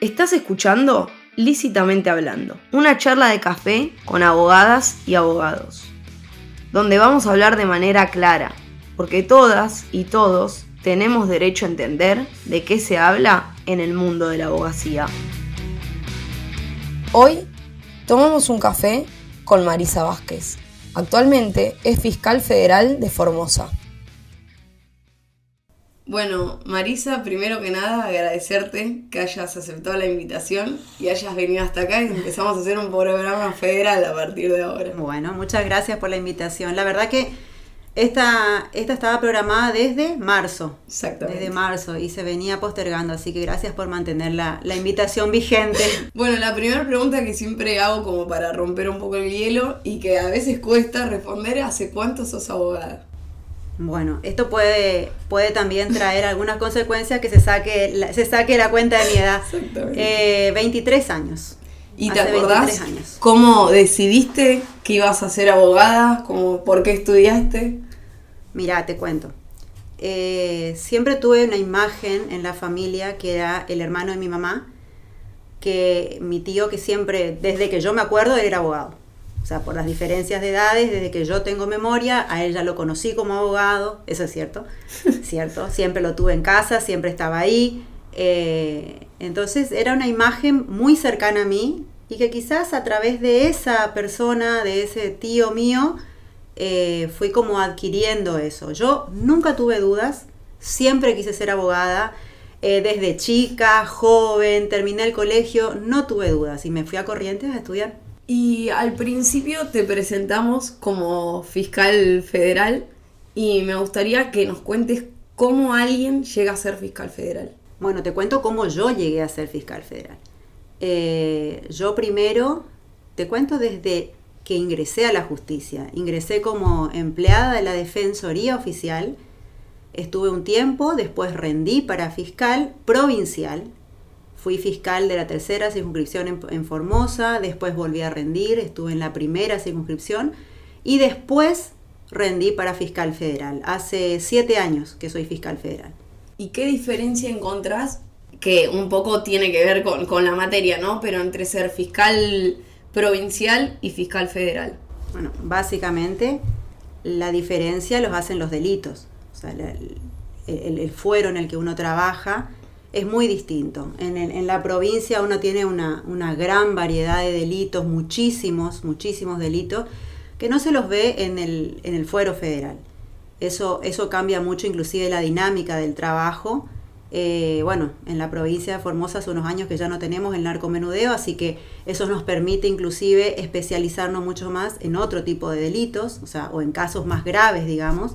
Estás escuchando Lícitamente Hablando, una charla de café con abogadas y abogados, donde vamos a hablar de manera clara, porque todas y todos tenemos derecho a entender de qué se habla en el mundo de la abogacía. Hoy tomamos un café con Marisa Vázquez. Actualmente es fiscal federal de Formosa. Bueno, Marisa, primero que nada agradecerte que hayas aceptado la invitación y hayas venido hasta acá y empezamos a hacer un programa federal a partir de ahora. Bueno, muchas gracias por la invitación. La verdad que esta, esta estaba programada desde marzo. Exactamente. Desde marzo y se venía postergando, así que gracias por mantener la, la invitación vigente. Bueno, la primera pregunta que siempre hago como para romper un poco el hielo y que a veces cuesta responder, ¿hace cuánto sos abogada? Bueno, esto puede, puede también traer algunas consecuencias que se saque la, se saque la cuenta de mi edad. Eh, 23 años. ¿Y te acordás cómo decidiste que ibas a ser abogada? ¿Cómo, ¿Por qué estudiaste? Mira, te cuento. Eh, siempre tuve una imagen en la familia que era el hermano de mi mamá, que mi tío que siempre, desde que yo me acuerdo, era abogado. O sea, por las diferencias de edades, desde que yo tengo memoria, a él ya lo conocí como abogado, eso es cierto, cierto, siempre lo tuve en casa, siempre estaba ahí. Eh, entonces era una imagen muy cercana a mí y que quizás a través de esa persona, de ese tío mío, eh, fui como adquiriendo eso. Yo nunca tuve dudas, siempre quise ser abogada, eh, desde chica, joven, terminé el colegio, no tuve dudas y me fui a Corrientes a estudiar. Y al principio te presentamos como fiscal federal y me gustaría que nos cuentes cómo alguien llega a ser fiscal federal. Bueno, te cuento cómo yo llegué a ser fiscal federal. Eh, yo primero, te cuento desde que ingresé a la justicia. Ingresé como empleada de la Defensoría Oficial, estuve un tiempo, después rendí para fiscal provincial, Fui fiscal de la tercera circunscripción en, Formosa, después volví a rendir, estuve en la primera circunscripción y después rendí para fiscal federal. Hace siete años que soy fiscal federal. ¿Y qué diferencia encontrás? Que un poco tiene que ver con, con la materia, ¿no? Pero entre ser fiscal provincial y fiscal federal. Bueno, básicamente la diferencia los hacen los delitos. O sea, el, el fuero en el que uno trabaja es muy distinto. En, la provincia uno tiene una, gran variedad de delitos, muchísimos, muchísimos delitos, que no se los ve en el, fuero federal. Eso, eso cambia mucho inclusive la dinámica del trabajo. Eh, bueno, en la provincia de Formosa hace unos años que ya no tenemos el narcomenudeo, así que eso nos permite inclusive especializarnos mucho más en otro tipo de delitos, o sea, o en casos más graves, digamos,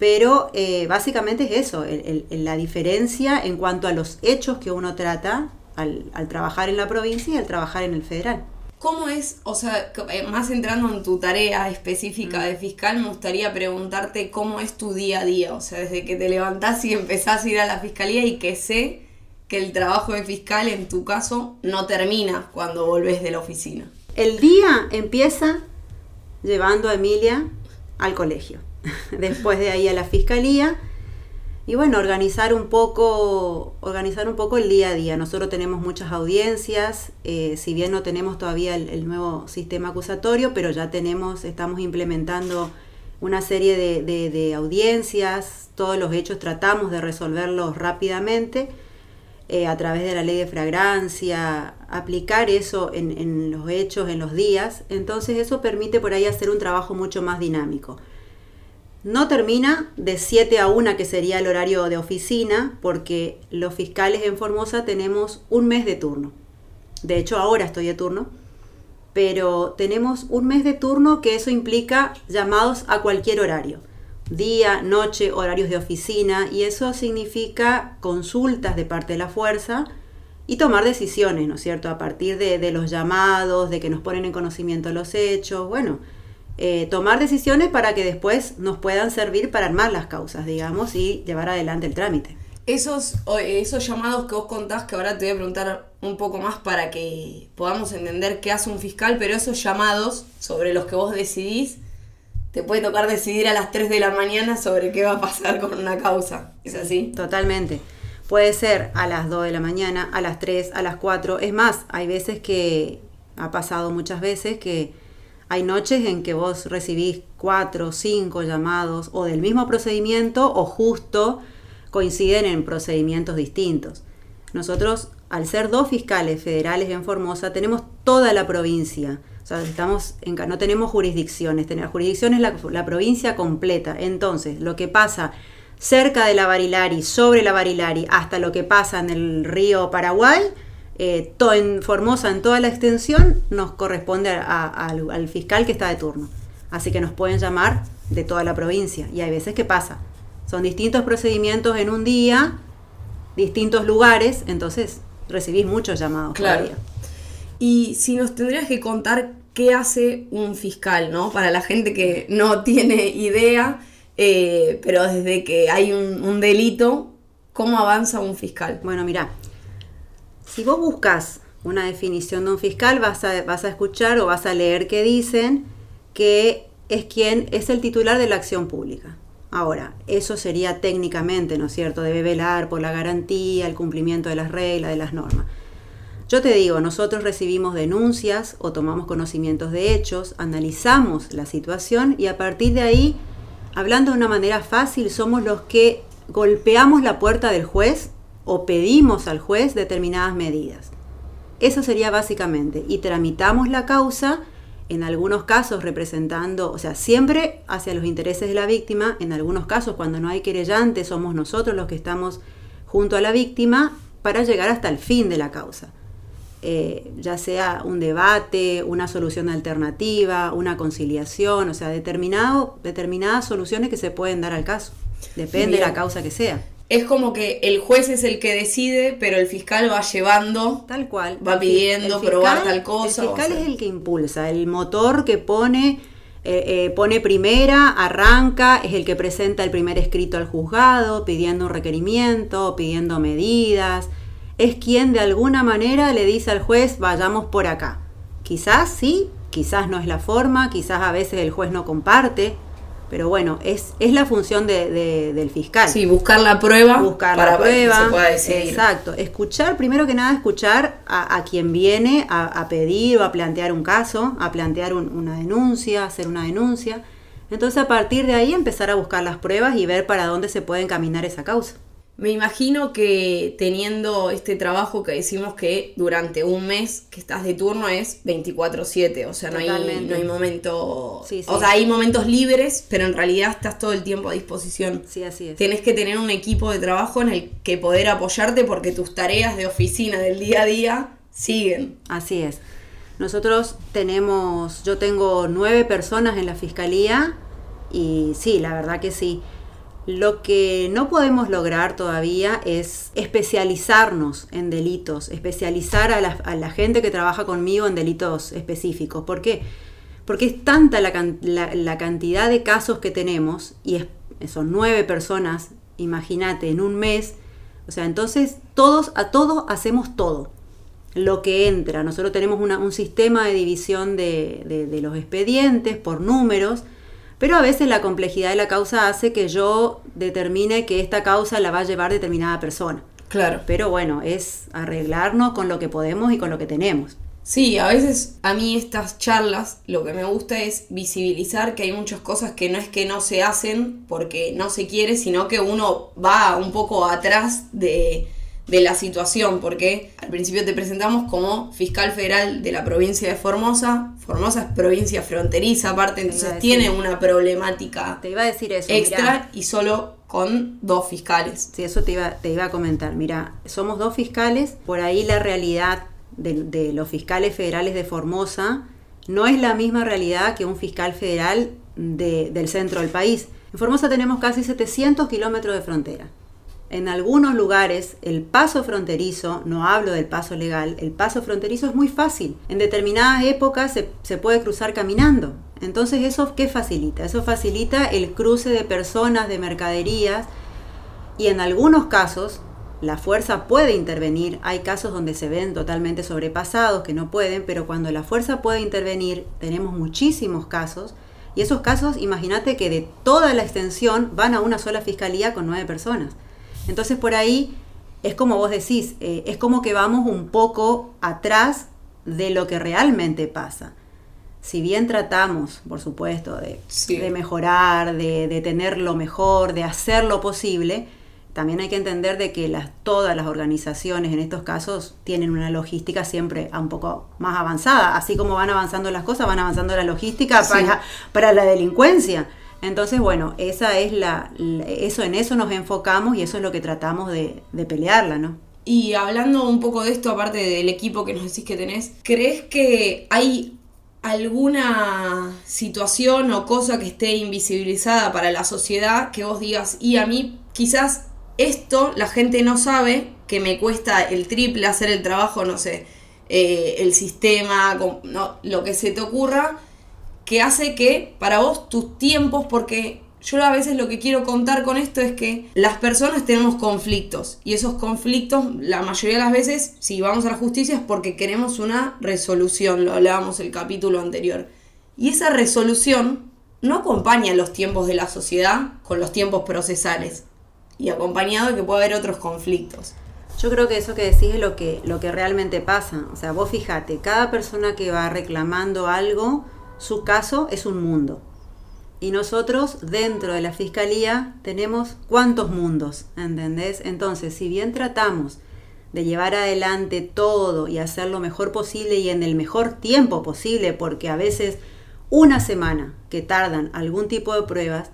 pero eh, básicamente es eso, la diferencia en cuanto a los hechos que uno trata al, trabajar en la provincia y al trabajar en el federal. ¿Cómo es, o sea, eh, más entrando en tu tarea específica mm. de fiscal, me gustaría preguntarte cómo es tu día a día, o sea, desde que te levantás y empezás a ir a la fiscalía y que sé que el trabajo de fiscal en tu caso no termina cuando volvés de la oficina. El día empieza llevando a Emilia al colegio. después de ahí a la fiscalía y bueno, organizar un poco, organizar un poco el día a día. Nosotros tenemos muchas audiencias, eh, si bien no tenemos todavía el, nuevo sistema acusatorio, pero ya tenemos, estamos implementando una serie de, audiencias, todos los hechos tratamos de resolverlos rápidamente eh, a través de la ley de fragrancia, aplicar eso en, en los hechos, en los días, entonces eso permite por ahí hacer un trabajo mucho más dinámico. No termina de 7 a 1, que sería el horario de oficina, porque los fiscales en Formosa tenemos un mes de turno. De hecho, ahora estoy de turno, pero tenemos un mes de turno que eso implica llamados a cualquier horario. Día, noche, horarios de oficina, y eso significa consultas de parte de la fuerza y tomar decisiones, ¿no es cierto? A partir de, de los llamados, de que nos ponen en conocimiento los hechos, bueno, eh, tomar decisiones para que después nos puedan servir para armar las causas, digamos, y llevar adelante el trámite. Esos, esos llamados que vos contás, que ahora te voy a preguntar un poco más para que podamos entender qué hace un fiscal, pero esos llamados sobre los que vos decidís, te puede tocar decidir a las 3 de la mañana sobre qué va a pasar con una causa. ¿Es así? Totalmente. Puede ser a las 2 de la mañana, a las 3, a las 4. Es más, hay veces que, ha pasado muchas veces que hay noches en que vos recibís 4, 5 llamados o del mismo procedimiento o justo coinciden en procedimientos distintos. Nosotros, al ser dos fiscales federales en Formosa, tenemos toda la provincia. O sea, estamos en, no tenemos jurisdicciones. La jurisdicción es la, la provincia completa. Entonces, lo que pasa cerca de la Barilari, sobre la Barilari, hasta lo que pasa en el río Paraguay, eh, en Formosa, en toda la extensión, nos corresponde al, al fiscal que está de turno. Así que nos pueden llamar de toda la provincia. Y hay veces que pasa. Son distintos procedimientos en un día, distintos lugares, entonces recibís muchos llamados. Claro. Y si nos tendrías que contar qué hace un fiscal, ¿no? Para la gente que no tiene idea, eh, pero desde que hay un, delito, ¿cómo avanza un fiscal? Bueno, mira, si vos buscas una definición de un fiscal, vas a, vas a escuchar o vas a leer que dicen que es quien es el titular de la acción pública. Ahora, eso sería técnicamente, ¿no es cierto? Debe velar por la garantía, el cumplimiento de las reglas, de las normas. Yo te digo, nosotros recibimos denuncias o tomamos conocimientos de hechos, analizamos la situación y a partir de ahí, hablando de una manera fácil, somos los que golpeamos la puerta del juez o pedimos al juez determinadas medidas. Eso sería básicamente, y tramitamos la causa en algunos casos representando, o sea, siempre hacia los intereses de la víctima, en algunos casos cuando no hay querellante somos nosotros los que estamos junto a la víctima para llegar hasta el fin de la causa. Eh, ya sea un debate, una solución alternativa, una conciliación, o sea, determinado, determinadas soluciones que se pueden dar al caso. Depende de la causa que sea es como que el juez es el que decide, pero el fiscal va llevando, tal cual, va pidiendo probar tal cosa. El fiscal es el que impulsa, el motor que pone, eh, eh, pone primera, arranca, es el que presenta el primer escrito al juzgado, pidiendo un requerimiento, pidiendo medidas, es quien de alguna manera le dice al juez vayamos por acá. Quizás sí, quizás no es la forma, quizás a veces el juez no comparte, pero bueno, es, es la función de, del fiscal. Sí, buscar la prueba. Buscar la prueba. Exacto. Escuchar, primero que nada, escuchar a, quien viene a, pedir o a plantear un caso, a plantear una denuncia, hacer una denuncia. Entonces, a partir de ahí, empezar a buscar las pruebas y ver para dónde se puede encaminar esa causa. Me imagino que teniendo este trabajo que decimos que durante un mes que estás de turno es 24/7, o sea, no hay, no hay momento... O sea, hay momentos libres, pero en realidad estás todo el tiempo a disposición. Sí, así es. Tienes que tener un equipo de trabajo en el que poder apoyarte porque tus tareas de oficina del día a día siguen. Así es. Nosotros tenemos, yo tengo nueve personas en la fiscalía y sí, la verdad que sí. Lo que no podemos lograr todavía es especializarnos en delitos, especializar a la, gente que trabaja conmigo en delitos específicos. ¿Por qué? Porque es tanta la, cantidad de casos que tenemos, y son nueve personas, imagínate, en un mes. O sea, entonces todos, a todos hacemos todo. Lo que entra. Nosotros tenemos un sistema de división de los expedientes por números pero a veces la complejidad de la causa hace que yo determine que esta causa la va a llevar determinada persona. Claro. Pero bueno, es arreglarnos con lo que podemos y con lo que tenemos. Sí, a veces a mí estas charlas lo que me gusta es visibilizar que hay muchas cosas que no es que no se hacen porque no se quiere, sino que uno va un poco atrás de, de la situación, porque al principio te presentamos como fiscal federal de la provincia de Formosa. Formosa es provincia fronteriza, aparte, entonces tiene una problemática te iba a decir eso, extra y solo con dos fiscales. Sí, eso te iba, te iba a comentar. Mira, somos dos fiscales, por ahí la realidad de, los fiscales federales de Formosa no es la misma realidad que un fiscal federal del centro del país. En Formosa tenemos casi 700 kilómetros de frontera en algunos lugares el paso fronterizo, no hablo del paso legal, el paso fronterizo es muy fácil. En determinadas épocas se, puede cruzar caminando. Entonces eso qué facilita? Eso facilita el cruce de personas, de mercaderías y en algunos casos la fuerza puede intervenir. Hay casos donde se ven totalmente sobrepasados que no pueden, pero cuando la fuerza puede intervenir tenemos muchísimos casos. Y esos casos, imagínate que de toda la extensión van a una sola fiscalía con nueve personas. Entonces por ahí es como vos decís, eh, es como que vamos un poco atrás de lo que realmente pasa. Si bien tratamos, por supuesto, de, de mejorar, de, de tener lo mejor, de hacer lo posible, también hay que entender de que las, todas las organizaciones en estos casos tienen una logística siempre un poco más avanzada. Así como van avanzando las cosas, van avanzando la logística para, para, la delincuencia. Entonces, bueno, esa es la, eso en eso nos enfocamos y eso es lo que tratamos de, de pelearla, ¿no? Y hablando un poco de esto, aparte del equipo que nos decís que tenés, ¿crees que hay alguna situación o cosa que esté invisibilizada para la sociedad que vos digas, y a mí quizás esto la gente no sabe que me cuesta el triple hacer el trabajo, no sé, eh, el sistema, no, lo que se te ocurra, que hace que para vos tus tiempos, porque yo a veces lo que quiero contar con esto es que las personas tenemos conflictos y esos conflictos la mayoría de las veces si vamos a la justicia es porque queremos una resolución, lo hablábamos el capítulo anterior. Y esa resolución no acompaña los tiempos de la sociedad con los tiempos procesales y acompañado de que puede haber otros conflictos. Yo creo que eso que decís es lo que, lo que realmente pasa. O sea, vos fíjate, cada persona que va reclamando algo, su caso es un mundo. Y nosotros dentro de la fiscalía tenemos cuántos mundos, ¿entendés? Entonces, si bien tratamos de llevar adelante todo y hacer lo mejor posible y en el mejor tiempo posible, porque a veces una semana que tardan algún tipo de pruebas,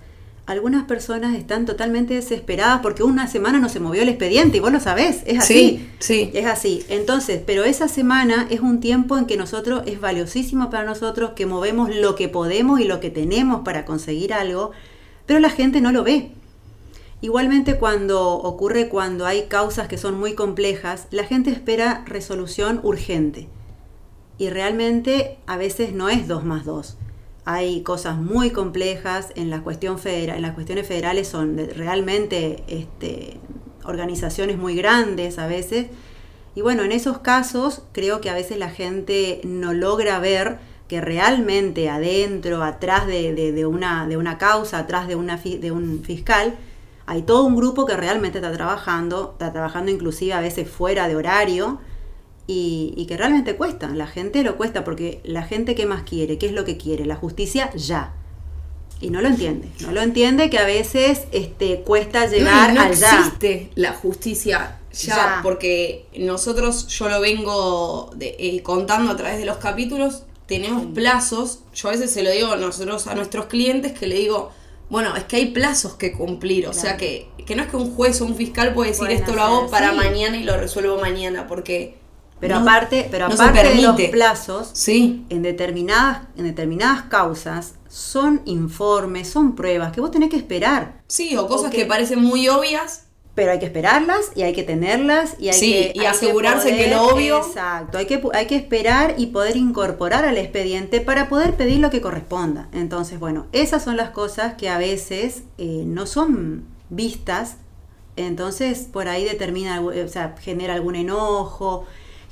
algunas personas están totalmente desesperadas porque una semana no se movió el expediente y vos lo sabés, es así. Sí, Es así. Entonces, pero esa semana es un tiempo en que nosotros, es valiosísimo para nosotros que movemos lo que podemos y lo que tenemos para conseguir algo, pero la gente no lo ve. Igualmente cuando ocurre cuando hay causas que son muy complejas, la gente espera resolución urgente. Y realmente a veces no es 2 más 2 hay cosas muy complejas en la cuestión federal, en las cuestiones federales son realmente este, organizaciones muy grandes a veces. Y bueno, en esos casos creo que a veces la gente no logra ver que realmente adentro, atrás de, una, de una causa, atrás de, una, de un fiscal, hay todo un grupo que realmente está trabajando, está trabajando inclusive a veces fuera de horario, y, que realmente cuesta. La gente lo cuesta porque la gente que más quiere, ¿qué es lo que quiere? La justicia ya. Y no lo entiende. No lo entiende que a veces este, cuesta llegar no, no existe la justicia ya, porque nosotros, yo lo vengo eh, contando a través de los capítulos, tenemos plazos. Yo a veces se lo digo nosotros a nuestros clientes que le digo, bueno, es que hay plazos que cumplir. O sea que, que no es que un juez o un fiscal puede decir esto lo hago para mañana y lo resuelvo mañana, porque pero aparte, pero aparte de los plazos, sí. en, determinadas, en determinadas causas son informes, son pruebas que vos tenés que esperar. Sí, o cosas que, parecen muy obvias. Pero hay que esperarlas y hay que tenerlas y hay que y asegurarse que, lo obvio. Exacto, hay que, hay que esperar y poder incorporar al expediente para poder pedir lo que corresponda. Entonces, bueno, esas son las cosas que a veces eh, no son vistas. Entonces, por ahí determina, o sea, genera algún enojo,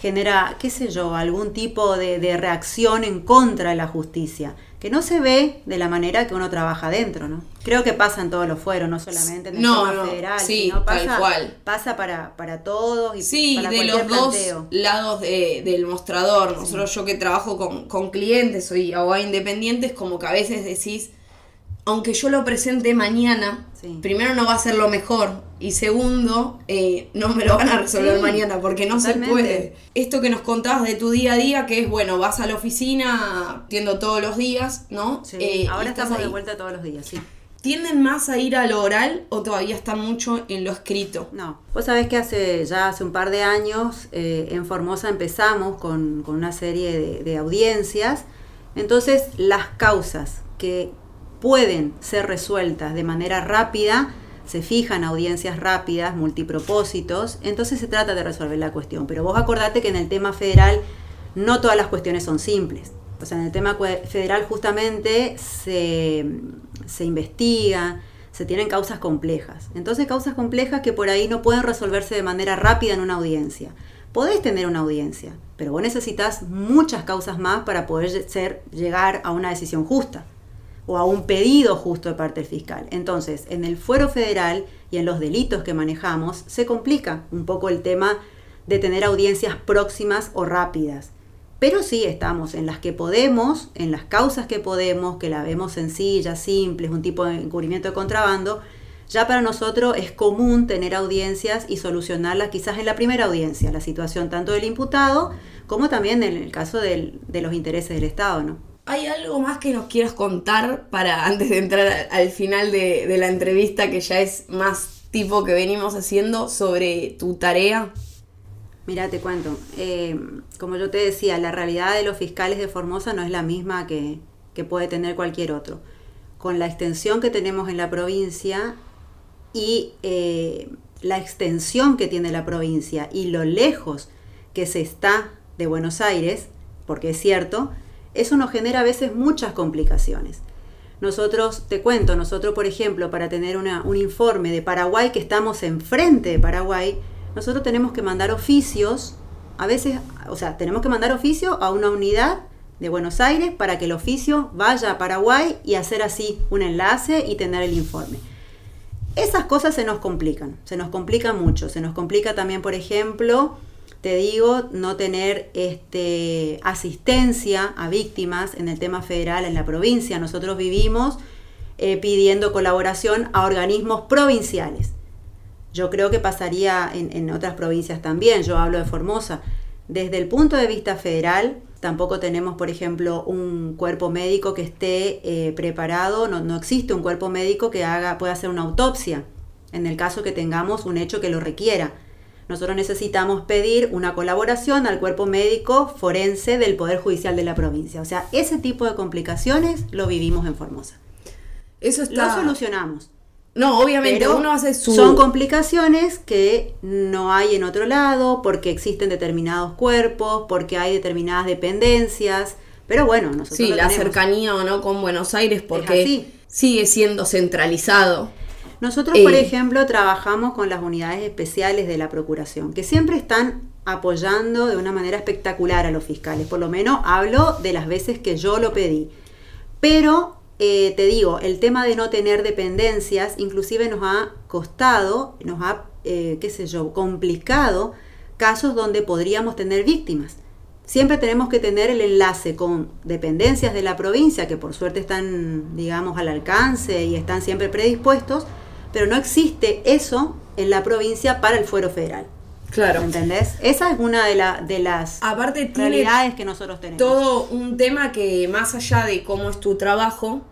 genera, qué sé yo, algún tipo de, reacción en contra de la justicia, que no se ve de la manera que uno trabaja dentro, ¿no? Creo que pasa en todos los fueros, no solamente en el no, federal, sí, pasa, tal cual. pasa para, para todos y sí, de los dos lados del mostrador. Nosotros yo que trabajo con, con clientes, soy abogada independiente, es como que a veces decís, aunque yo lo presente mañana, primero no va a ser lo mejor y segundo, eh, no me lo van a resolver mañana porque no se puede. Esto que nos contabas de tu día a día, que es, bueno, vas a la oficina, atiendo todos los días, ¿no? Sí, eh, ahora estamos de vuelta todos los días, sí. ¿Tienden más a ir a lo oral o todavía están mucho en lo escrito? No, vos sabés que hace ya hace un par de años eh, en Formosa empezamos con, una serie de audiencias, entonces las causas que pueden ser resueltas de manera rápida, se fijan audiencias rápidas, multipropósitos, entonces se trata de resolver la cuestión. Pero vos acordate que en el tema federal no todas las cuestiones son simples. O sea, en el tema federal justamente se, se investiga, se tienen causas complejas. Entonces, causas complejas que por ahí no pueden resolverse de manera rápida en una audiencia. Podés tener una audiencia, pero vos necesitas muchas causas más para poder ser, llegar a una decisión justa o a un pedido justo de parte del fiscal. Entonces, en el fuero federal y en los delitos que manejamos, se complica un poco el tema de tener audiencias próximas o rápidas. Pero sí estamos en las que podemos, en las causas que podemos, que la vemos sencillas, simples, un tipo de encubrimiento de contrabando, ya para nosotros es común tener audiencias y solucionarlas quizás en la primera audiencia, la situación tanto del imputado como también en el caso de los intereses del Estado, ¿no? ¿Hay algo más que nos quieras contar para antes de entrar al final de, la entrevista que ya es más tipo que venimos haciendo sobre tu tarea? Mira, te cuento. Eh, como yo te decía, la realidad de los fiscales de Formosa no es la misma que, puede tener cualquier otro. Con la extensión que tenemos en la provincia y eh, la extensión que tiene la provincia y lo lejos que se está de Buenos Aires, porque es cierto, eso nos genera a veces muchas complicaciones. Nosotros, te cuento, nosotros por ejemplo, para tener un informe de Paraguay, que estamos enfrente de Paraguay, nosotros tenemos que mandar oficios, a veces, o sea, tenemos que mandar oficio a una unidad de Buenos Aires para que el oficio vaya a Paraguay y hacer así un enlace y tener el informe. Esas cosas se nos complican, se nos complican mucho. Se nos complica también, por ejemplo, te digo, no tener este, asistencia a víctimas en el tema federal en la provincia. Nosotros vivimos eh, pidiendo colaboración a organismos provinciales. Yo creo que pasaría en, otras provincias también, yo hablo de Formosa. Desde el punto de vista federal, tampoco tenemos, por ejemplo, un cuerpo médico que esté eh, preparado, no, existe un cuerpo médico que haga, pueda hacer una autopsia, en el caso que tengamos un hecho que lo requiera. Nosotros necesitamos pedir una colaboración al cuerpo médico forense del Poder Judicial de la provincia. O sea, ese tipo de complicaciones lo vivimos en Formosa. Eso está... Lo solucionamos. No, obviamente uno hace su... Son complicaciones que no hay en otro lado porque existen determinados cuerpos, porque hay determinadas dependencias, pero bueno, nosotros... Sí, la cercanía o no con Buenos Aires porque sigue siendo centralizado. Nosotros, por eh. ejemplo, trabajamos con las unidades especiales de la Procuración, que siempre están apoyando de una manera espectacular a los fiscales, por lo menos hablo de las veces que yo lo pedí. Pero eh, te digo, el tema de no tener dependencias inclusive nos ha costado, nos ha, eh, qué sé yo, complicado casos donde podríamos tener víctimas. Siempre tenemos que tener el enlace con dependencias de la provincia, que por suerte están, digamos, al alcance y están siempre predispuestos, pero no existe eso en la provincia para el fuero federal. Claro. ¿Entendés? Esa es una de, de las Aparte, realidades que nosotros tenemos. Todo un tema que más allá de cómo es tu trabajo,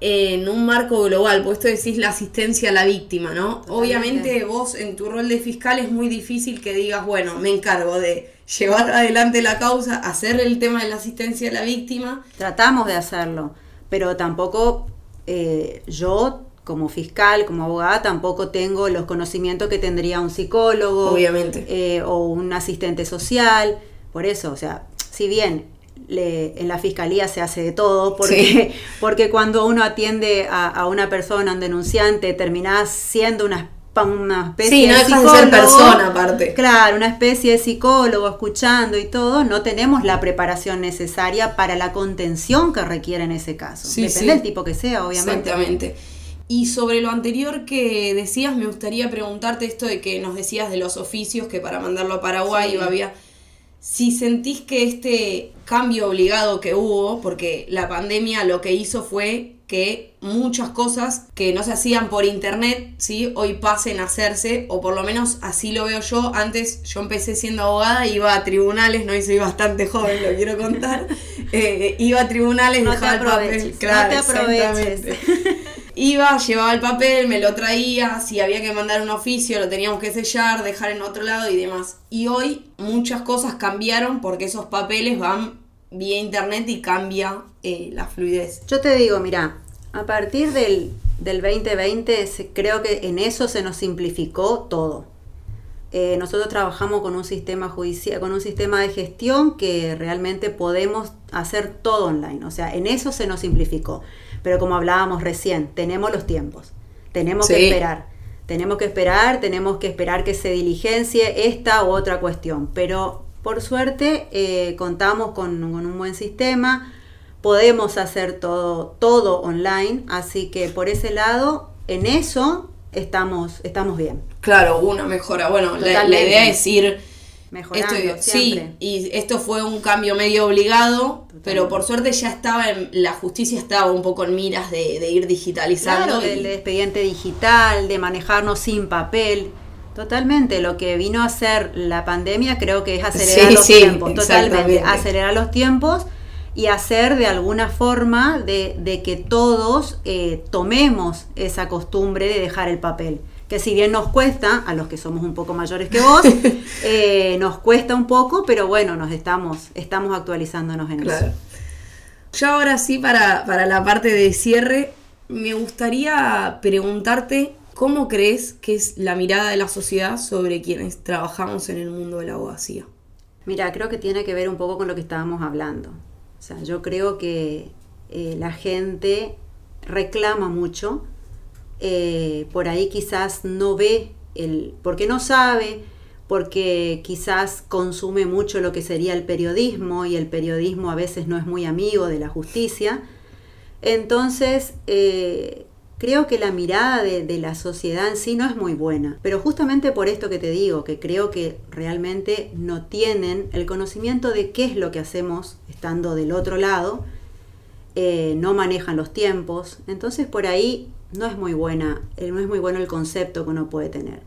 en un marco global, pues esto decís la asistencia a la víctima, ¿no? Obviamente vos en tu rol de fiscal es muy difícil que digas, bueno, me encargo de llevar adelante la causa, hacer el tema de la asistencia a la víctima. Tratamos de hacerlo, pero tampoco eh, yo como fiscal, como abogada, tampoco tengo los conocimientos que tendría un psicólogo. Obviamente. Eh, o un asistente social. Por eso, o sea, si bien en la fiscalía se hace de todo, porque, porque cuando uno atiende a, una persona, un denunciante, terminás siendo una, una especie de psicólogo. ser persona aparte. Claro, una especie de psicólogo escuchando y todo, no tenemos la preparación necesaria para la contención que requiere en ese caso. Depende del tipo que sea, obviamente. Exactamente. Y sobre lo anterior que decías, me gustaría preguntarte esto de que nos decías de los oficios, que para mandarlo a Paraguay había... Si sentís que este cambio obligado que hubo, porque la pandemia lo que hizo fue que muchas cosas que no se hacían por internet, ¿sí? hoy pasen a hacerse, o por lo menos así lo veo yo. Antes yo empecé siendo abogada, iba a tribunales, no y soy bastante joven, lo quiero contar. Eh, iba a tribunales, no dejaba el papel. Claro, no te aproveches. Iba, llevaba el papel, me lo traía, si había que mandar un oficio lo teníamos que sellar, dejar en otro lado y demás. Y hoy muchas cosas cambiaron porque esos papeles van vía internet y cambia eh, la fluidez. Yo te digo, mira, a partir del, del 2020 creo que en eso se nos simplificó todo. Eh, nosotros trabajamos con un sistema judicial, con un sistema de gestión que realmente podemos hacer todo online. O sea, en eso se nos simplificó. Pero como hablábamos recién, tenemos los tiempos. Tenemos que esperar. Tenemos que esperar, tenemos que esperar que se diligencie esta u otra cuestión. Pero por suerte eh, contamos con, un buen sistema podemos hacer todo, todo online, así que por ese lado, en eso estamos, estamos bien. Claro, una mejora. Bueno, la, idea es ir mejorando. Esto, sí, y esto fue un cambio medio obligado, pero por suerte ya estaba, en, la justicia estaba un poco en miras de, ir digitalizando. Claro, del expediente digital, de manejarnos sin papel. Totalmente, lo que vino a hacer la pandemia creo que es acelerar los tiempos, totalmente, acelerar los tiempos y hacer de alguna forma de, que todos eh, tomemos esa costumbre de dejar el papel que si bien nos cuesta, a los que somos un poco mayores que vos, eh, nos cuesta un poco, pero bueno, nos estamos, estamos actualizándonos en eso. Yo ahora sí, para, para la parte de cierre, me gustaría preguntarte cómo crees que es la mirada de la sociedad sobre quienes trabajamos en el mundo de la abogacía. Mira, creo que tiene que ver un poco con lo que estábamos hablando. O sea, yo creo que eh, la gente reclama mucho eh, por ahí quizás no ve, el, porque no sabe, porque quizás consume mucho lo que sería el periodismo y el periodismo a veces no es muy amigo de la justicia. Entonces, eh, creo que la mirada de, la sociedad en sí no es muy buena. Pero justamente por esto que te digo, que creo que realmente no tienen el conocimiento de qué es lo que hacemos estando del otro lado, eh, no manejan los tiempos. Entonces por ahí no es muy buena, eh, no es muy bueno el concepto que uno puede tener.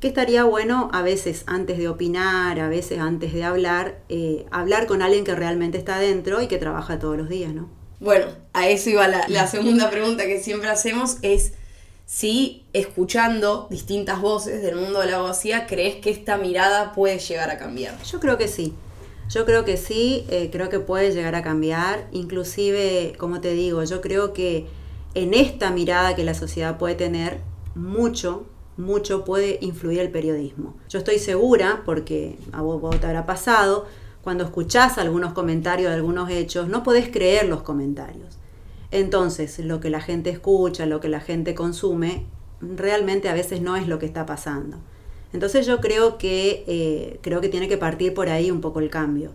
Que estaría bueno a veces antes de opinar, a veces antes de hablar, eh, hablar con alguien que realmente está adentro y que trabaja todos los días, ¿no? Bueno, a eso iba la, la segunda pregunta que siempre hacemos, es si escuchando distintas voces del mundo de la abogacía, crees que esta mirada puede llegar a cambiar. Yo creo que sí. Yo creo que sí, eh, creo que puede llegar a cambiar. Inclusive, como te digo, yo creo que en esta mirada que la sociedad puede tener, mucho, mucho puede influir el periodismo. Yo estoy segura, porque a vos, te habrá pasado, cuando escuchás algunos comentarios de algunos hechos, no podés creer los comentarios. Entonces, lo que la gente escucha, lo que la gente consume, realmente a veces no es lo que está pasando. Entonces yo creo que, eh, creo que tiene que partir por ahí un poco el cambio.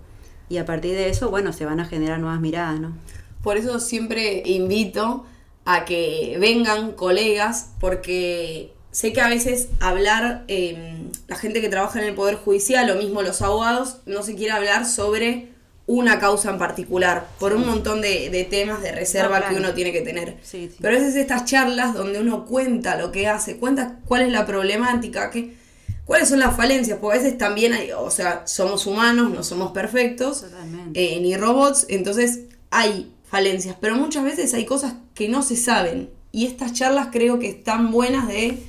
Y a partir de eso, bueno, se van a generar nuevas miradas, ¿no? Por eso siempre invito a que vengan colegas, porque sé que a veces hablar, em, la gente que trabaja en el Poder Judicial, lo mismo los abogados, no se quiere hablar sobre una causa en particular, por un montón de, temas de reserva que uno tiene que tener. Pero a veces estas charlas donde uno cuenta lo que hace, cuenta cuál es la problemática, que, cuáles son las falencias, porque a veces también hay, o sea, somos humanos, no somos perfectos, eh, ni robots, entonces hay falencias, pero muchas veces hay cosas que no se saben. Y estas charlas creo que están buenas de,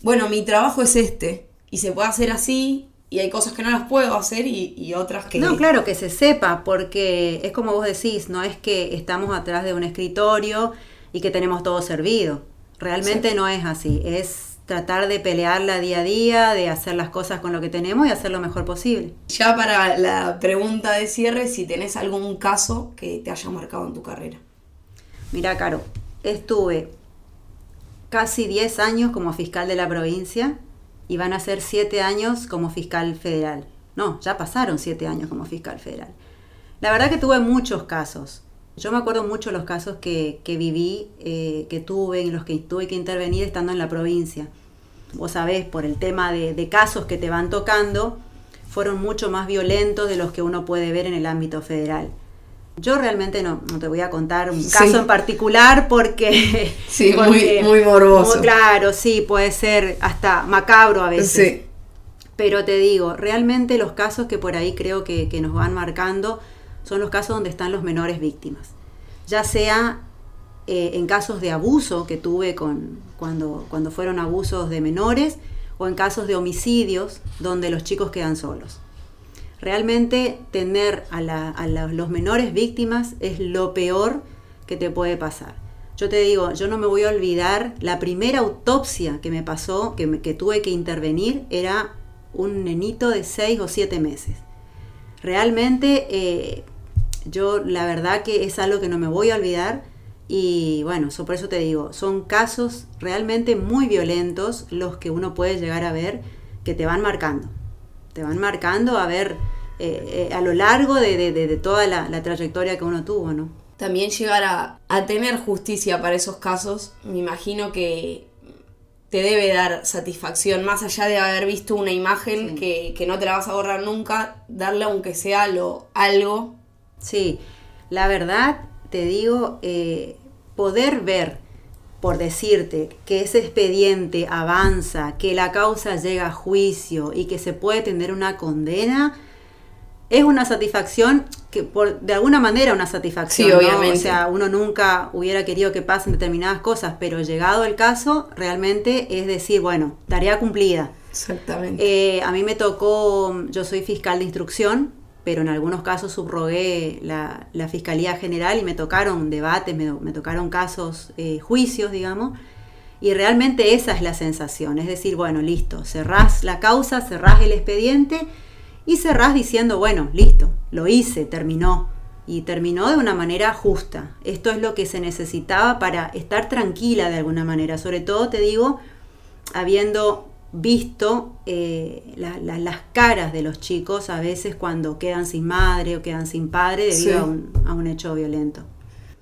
bueno, mi trabajo es este, y se puede hacer así, y hay cosas que no las puedo hacer y, otras que... No, claro, que se sepa, porque es como vos decís, no es que estamos atrás de un escritorio y que tenemos todo servido. Realmente no es así, es tratar de pelearla día a día, de hacer las cosas con lo que tenemos y hacer lo mejor posible. Ya para la pregunta de cierre, si tenés algún caso que te haya marcado en tu carrera. Mira, Caro, estuve casi 10 años como fiscal de la provincia y van a ser 7 años como fiscal federal. No, ya pasaron 7 años como fiscal federal. La verdad que tuve muchos casos. Yo me acuerdo mucho los casos que, viví, eh, que tuve, en los que tuve que intervenir estando en la provincia vos sabés, por el tema de, casos que te van tocando, fueron mucho más violentos de los que uno puede ver en el ámbito federal. Yo realmente no, no te voy a contar un caso en particular porque... Sí, muy, muy morboso. claro, sí, puede ser hasta macabro a veces. Sí. Pero te digo, realmente los casos que por ahí creo que, que nos van marcando son los casos donde están los menores víctimas. Ya sea eh, en casos de abuso que tuve con, cuando, cuando fueron abusos de menores o en casos de homicidios donde los chicos quedan solos. Realmente tener a, los menores víctimas es lo peor que te puede pasar. Yo te digo, yo no me voy a olvidar, la primera autopsia que me pasó, que, que tuve que intervenir, era un nenito de 6 o 7 meses. Realmente eh, yo la verdad que es algo que no me voy a olvidar y bueno, por eso te digo, son casos realmente muy violentos los que uno puede llegar a ver que te van marcando. Te van marcando a ver eh, eh, a lo largo de, toda la, trayectoria que uno tuvo, ¿no? también llegar a, a tener justicia para esos casos, me imagino que te debe dar satisfacción, más allá de haber visto una imagen que, que, no te la vas a borrar nunca, darle aunque sea lo, algo. Sí, la verdad, te digo, eh, poder ver, por decirte, que ese expediente avanza, que la causa llega a juicio y que se puede tener una condena, es una satisfacción que por de alguna manera una satisfacción, sí, obviamente. o sea, uno nunca hubiera querido que pasen determinadas cosas, pero llegado el caso, realmente es decir, bueno, tarea cumplida. Exactamente. Eh, a mí me tocó, yo soy fiscal de instrucción, pero en algunos casos subrogué la, Fiscalía General y me tocaron debates, me, me tocaron casos, eh, juicios, digamos, y realmente esa es la sensación, es decir, bueno, listo, cerrás la causa, cerrás el expediente, y cerrás diciendo, bueno, listo, lo hice, terminó. Y terminó de una manera justa. Esto es lo que se necesitaba para estar tranquila de alguna manera. Sobre todo, te digo, habiendo visto eh, la, la, las caras de los chicos a veces cuando quedan sin madre o quedan sin padre debido sí. a, un, a un hecho violento.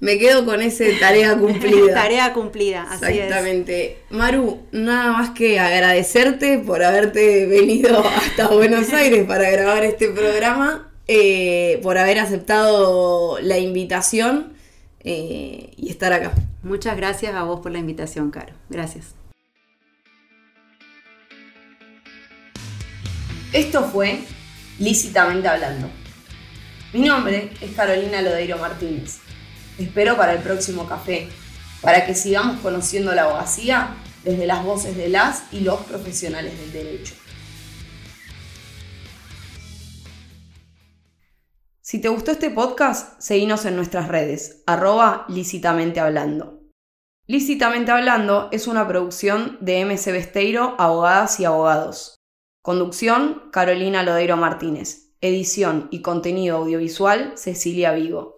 Me quedo con ese tarea cumplida. tarea cumplida, así Exactamente. Es. Maru, nada más que agradecerte por haberte venido hasta Buenos Aires para grabar este programa, eh, por haber aceptado la invitación eh, y estar acá. Muchas gracias a vos por la invitación, Caro. Gracias. Esto fue Lícitamente Hablando. Mi nombre es Carolina Lodeiro Martínez. Espero para el próximo café, para que sigamos conociendo la abogacía desde las voces de las y los profesionales del derecho. Si te gustó este podcast, seguinos en nuestras redes, arroba lícitamente hablando. Lícitamente Hablando es una producción de MC Besteiro, Abogadas y Abogados. Conducción, Carolina Lodeiro Martínez. Edición y contenido audiovisual, Cecilia Vigo.